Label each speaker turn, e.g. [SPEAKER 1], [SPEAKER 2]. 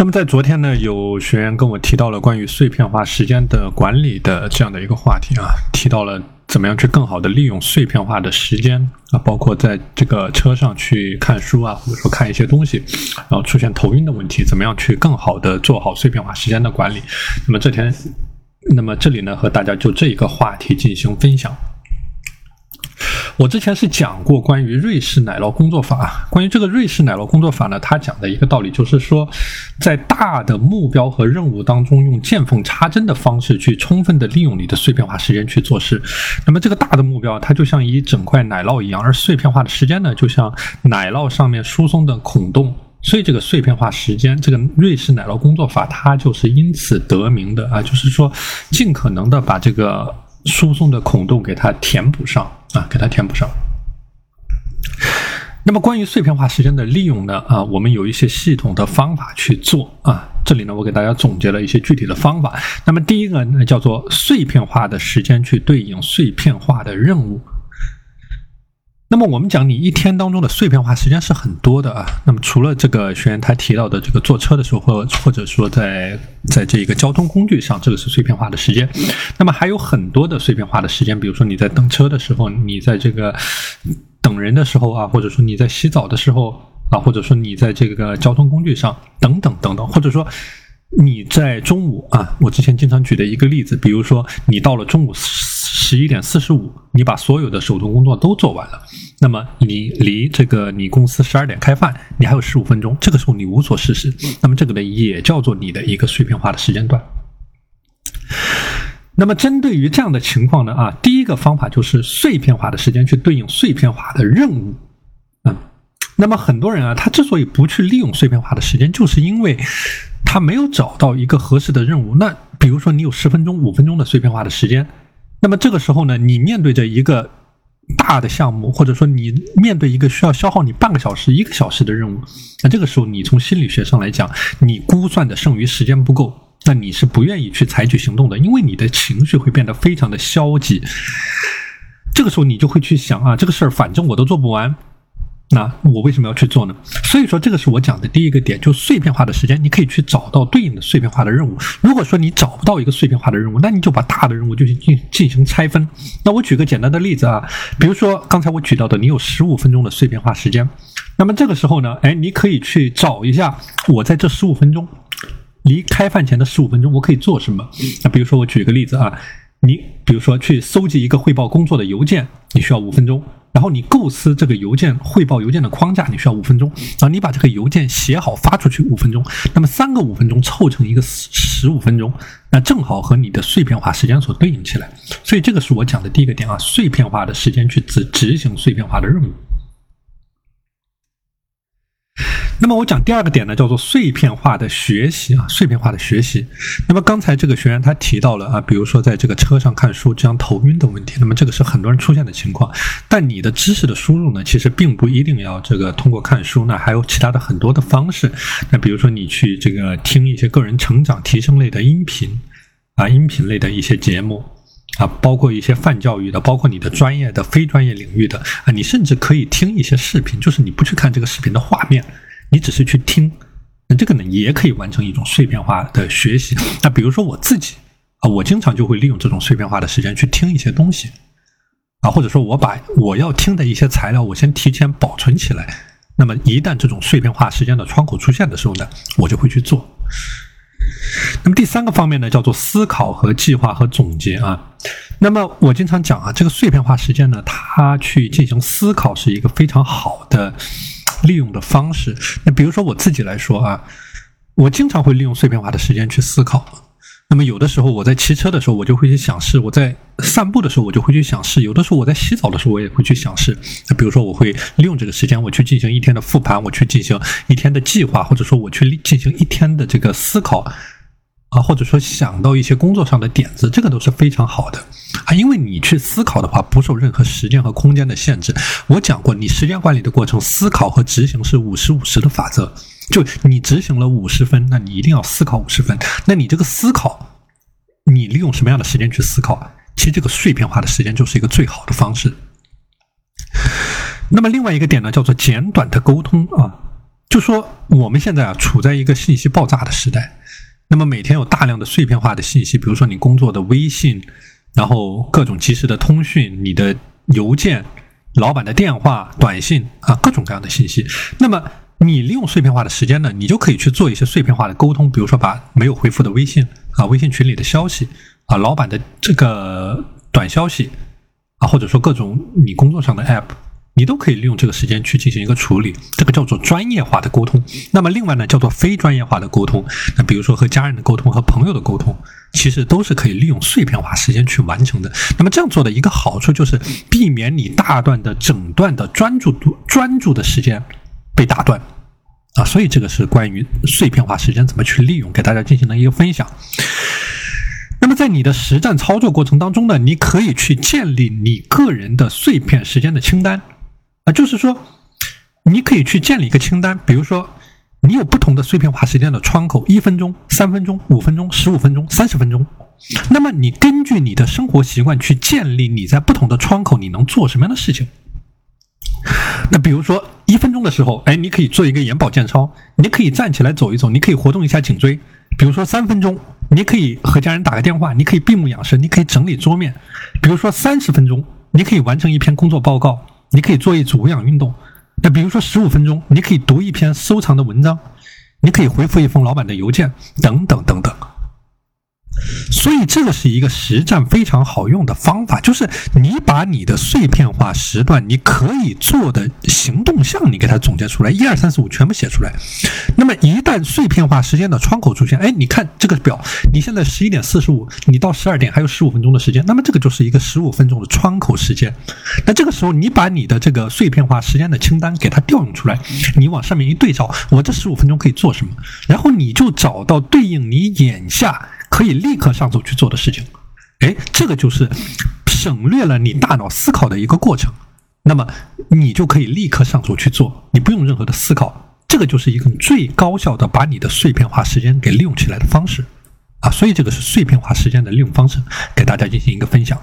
[SPEAKER 1] 那么在昨天呢，有学员跟我提到了关于碎片化时间的管理的这样的一个话题啊，提到了怎么样去更好的利用碎片化的时间啊，包括在这个车上去看书啊，或者说看一些东西，然后出现头晕的问题，怎么样去更好的做好碎片化时间的管理？那么这天，那么这里呢，和大家就这一个话题进行分享。我之前是讲过关于瑞士奶酪工作法。关于这个瑞士奶酪工作法呢，它讲的一个道理就是说，在大的目标和任务当中，用见缝插针的方式去充分的利用你的碎片化时间去做事。那么这个大的目标，它就像一整块奶酪一样，而碎片化的时间呢，就像奶酪上面疏松的孔洞。所以这个碎片化时间，这个瑞士奶酪工作法，它就是因此得名的啊，就是说尽可能的把这个输送的孔洞给它填补上。啊，给它填补上。那么关于碎片化时间的利用呢？啊，我们有一些系统的方法去做啊。这里呢，我给大家总结了一些具体的方法。那么第一个呢，叫做碎片化的时间去对应碎片化的任务。那么我们讲，你一天当中的碎片化时间是很多的啊。那么除了这个学员他提到的这个坐车的时候，或或者说在在这个交通工具上，这个是碎片化的时间。那么还有很多的碎片化的时间，比如说你在等车的时候，你在这个等人的时候啊，或者说你在洗澡的时候啊，或者说你在这个交通工具上等等等等，或者说。你在中午啊，我之前经常举的一个例子，比如说你到了中午十一点四十五，你把所有的手头工作都做完了，那么你离这个你公司十二点开饭，你还有十五分钟，这个时候你无所事事，那么这个呢也叫做你的一个碎片化的时间段。那么针对于这样的情况呢啊，第一个方法就是碎片化的时间去对应碎片化的任务。嗯，那么很多人啊，他之所以不去利用碎片化的时间，就是因为。他没有找到一个合适的任务。那比如说，你有十分钟、五分钟的碎片化的时间，那么这个时候呢，你面对着一个大的项目，或者说你面对一个需要消耗你半个小时、一个小时的任务，那这个时候你从心理学上来讲，你估算的剩余时间不够，那你是不愿意去采取行动的，因为你的情绪会变得非常的消极。这个时候你就会去想啊，这个事儿反正我都做不完。那我为什么要去做呢？所以说，这个是我讲的第一个点，就碎片化的时间，你可以去找到对应的碎片化的任务。如果说你找不到一个碎片化的任务，那你就把大的任务就进进行拆分。那我举个简单的例子啊，比如说刚才我举到的，你有十五分钟的碎片化时间，那么这个时候呢，哎，你可以去找一下，我在这十五分钟离开饭前的十五分钟，我可以做什么？那比如说我举个例子啊，你比如说去搜集一个汇报工作的邮件，你需要五分钟。然后你构思这个邮件汇报邮件的框架，你需要五分钟然后。你把这个邮件写好发出去五分钟，那么三个五分钟凑成一个十五分钟，那正好和你的碎片化时间所对应起来。所以这个是我讲的第一个点啊，碎片化的时间去执执行碎片化的任务。那么我讲第二个点呢，叫做碎片化的学习啊，碎片化的学习。那么刚才这个学员他提到了啊，比如说在这个车上看书这样头晕的问题，那么这个是很多人出现的情况。但你的知识的输入呢，其实并不一定要这个通过看书，那还有其他的很多的方式。那比如说你去这个听一些个人成长提升类的音频啊，音频类的一些节目啊，包括一些泛教育的，包括你的专业的、非专业领域的啊，你甚至可以听一些视频，就是你不去看这个视频的画面。你只是去听，那这个呢也可以完成一种碎片化的学习。那比如说我自己啊，我经常就会利用这种碎片化的时间去听一些东西啊，或者说我把我要听的一些材料，我先提前保存起来。那么一旦这种碎片化时间的窗口出现的时候呢，我就会去做。那么第三个方面呢，叫做思考和计划和总结啊。那么我经常讲啊，这个碎片化时间呢，它去进行思考是一个非常好的。利用的方式，那比如说我自己来说啊，我经常会利用碎片化的时间去思考。那么有的时候我在骑车的时候，我就会去想事；我在散步的时候，我就会去想事；有的时候我在洗澡的时候，我也会去想事。那比如说我会利用这个时间，我去进行一天的复盘，我去进行一天的计划，或者说我去进行一天的这个思考。啊，或者说想到一些工作上的点子，这个都是非常好的啊，因为你去思考的话，不受任何时间和空间的限制。我讲过，你时间管理的过程，思考和执行是五十五十的法则。就你执行了五十分，那你一定要思考五十分。那你这个思考，你利用什么样的时间去思考？其实这个碎片化的时间就是一个最好的方式。那么另外一个点呢，叫做简短的沟通啊。就说我们现在啊处在一个信息爆炸的时代，那么每天有大量的碎片化的信息，比如说你工作的微信，然后各种及时的通讯，你的邮件、老板的电话、短信啊，各种各样的信息。那么你利用碎片化的时间呢，你就可以去做一些碎片化的沟通，比如说把没有回复的微信啊、微信群里的消息啊、老板的这个短消息啊，或者说各种你工作上的 app。你都可以利用这个时间去进行一个处理，这个叫做专业化的沟通。那么另外呢，叫做非专业化的沟通。那比如说和家人的沟通、和朋友的沟通，其实都是可以利用碎片化时间去完成的。那么这样做的一个好处就是避免你大段的、整段的专注度、专注的时间被打断啊。所以这个是关于碎片化时间怎么去利用，给大家进行了一个分享。那么在你的实战操作过程当中呢，你可以去建立你个人的碎片时间的清单。啊，就是说，你可以去建立一个清单，比如说，你有不同的碎片化时间的窗口，一分钟、三分钟、五分钟、十五分钟、三十分钟。那么，你根据你的生活习惯去建立你在不同的窗口你能做什么样的事情。那比如说，一分钟的时候，哎，你可以做一个眼保健操，你可以站起来走一走，你可以活动一下颈椎。比如说，三分钟，你可以和家人打个电话，你可以闭目养神，你可以整理桌面。比如说，三十分钟，你可以完成一篇工作报告。你可以做一组无氧运动，那比如说十五分钟，你可以读一篇收藏的文章，你可以回复一封老板的邮件，等等等等。所以这个是一个实战非常好用的方法，就是你把你的碎片化时段你可以做的行动项，你给它总结出来，一二三四五全部写出来。那么一旦碎片化时间的窗口出现，哎，你看这个表，你现在十一点四十五，你到十二点还有十五分钟的时间，那么这个就是一个十五分钟的窗口时间。那这个时候你把你的这个碎片化时间的清单给它调用出来，你往上面一对照，我这十五分钟可以做什么？然后你就找到对应你眼下。可以立刻上手去做的事情，哎，这个就是省略了你大脑思考的一个过程，那么你就可以立刻上手去做，你不用任何的思考，这个就是一个最高效的把你的碎片化时间给利用起来的方式，啊，所以这个是碎片化时间的利用方式，给大家进行一个分享。